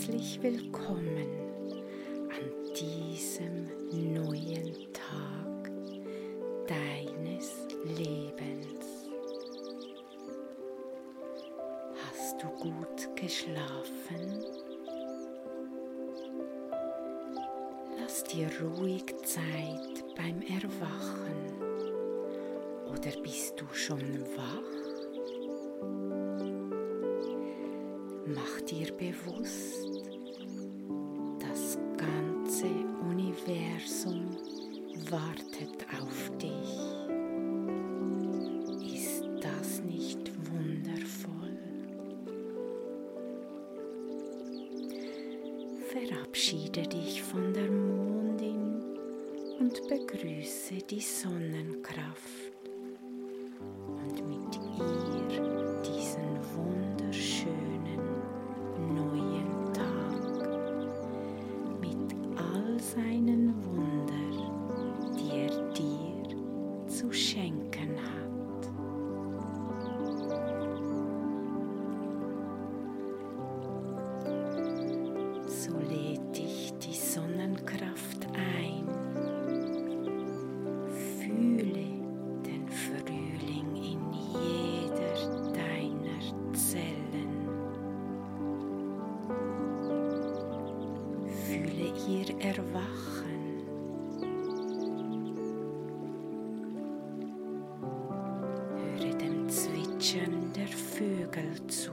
herzlich willkommen an diesem neuen Tag deines Lebens. Hast du gut geschlafen? Lass dir ruhig Zeit beim Erwachen. Oder bist du schon wach? Bewusst, das ganze Universum wartet auf dich. Ist das nicht wundervoll? Verabschiede dich von der Mondin und begrüße die Sonnenkraft. seinen Wunder, die er dir zu schenken hat. Erwachen. Höre dem Zwitschern der Vögel zu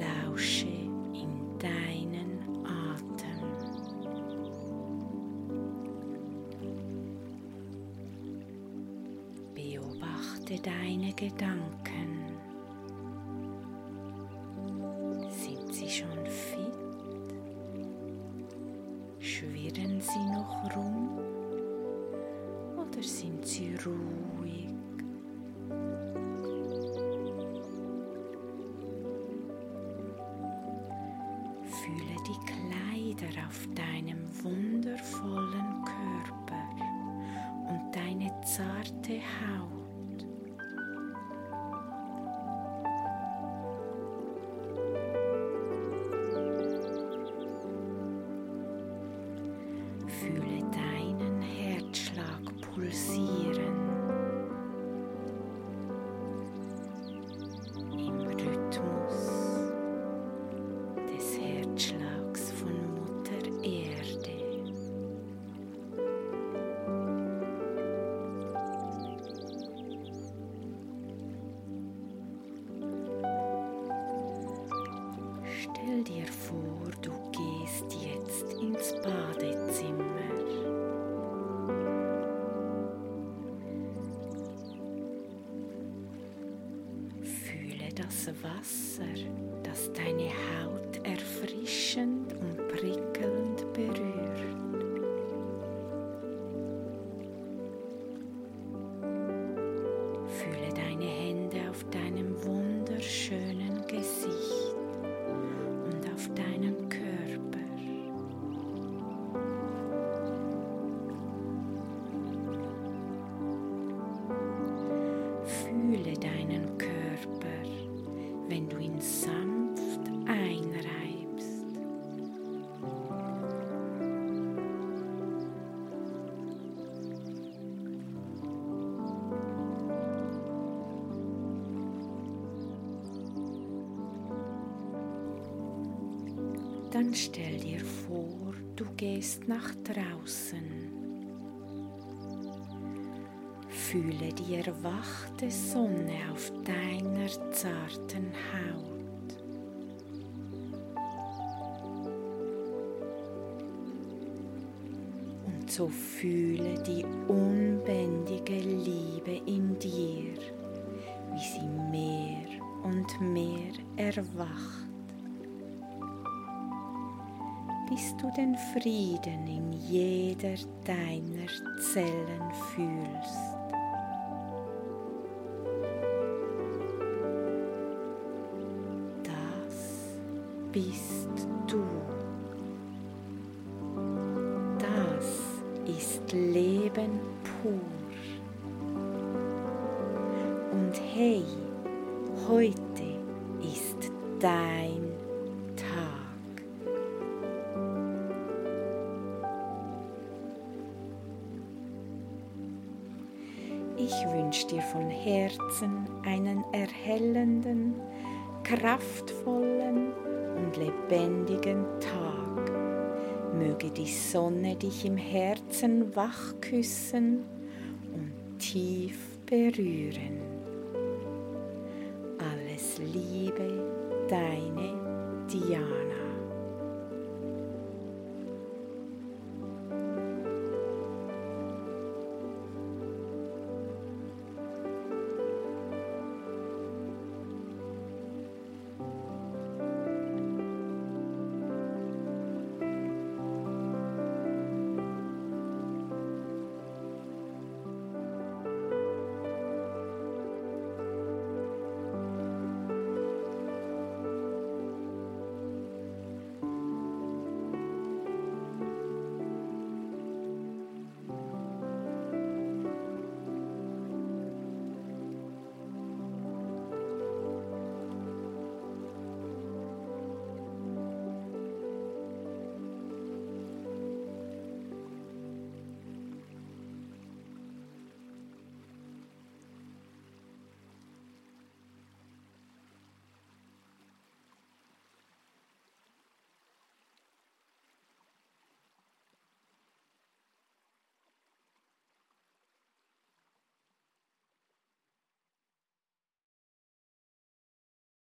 lausche in deinen Atem. Beobachte deine Gedanken. Schwirren sie noch rum oder sind sie ruhig? Fühle die Kleider auf deinem wundervollen Körper und deine zarte Haut. Fühle deinen Herzschlag pulsieren. Das Wasser, das deine Haut erfrischend und prickelnd berührt. Dann stell dir vor, du gehst nach draußen. Fühle die erwachte Sonne auf deiner zarten Haut. Und so fühle die unbändige Liebe in dir, wie sie mehr und mehr erwacht bis du den Frieden in jeder deiner Zellen fühlst. bist du. Das ist Leben pur. Und hey, heute ist dein wünsche dir von Herzen einen erhellenden, kraftvollen und lebendigen Tag. Möge die Sonne dich im Herzen wach küssen und tief berühren. Alles Liebe, deine Diana.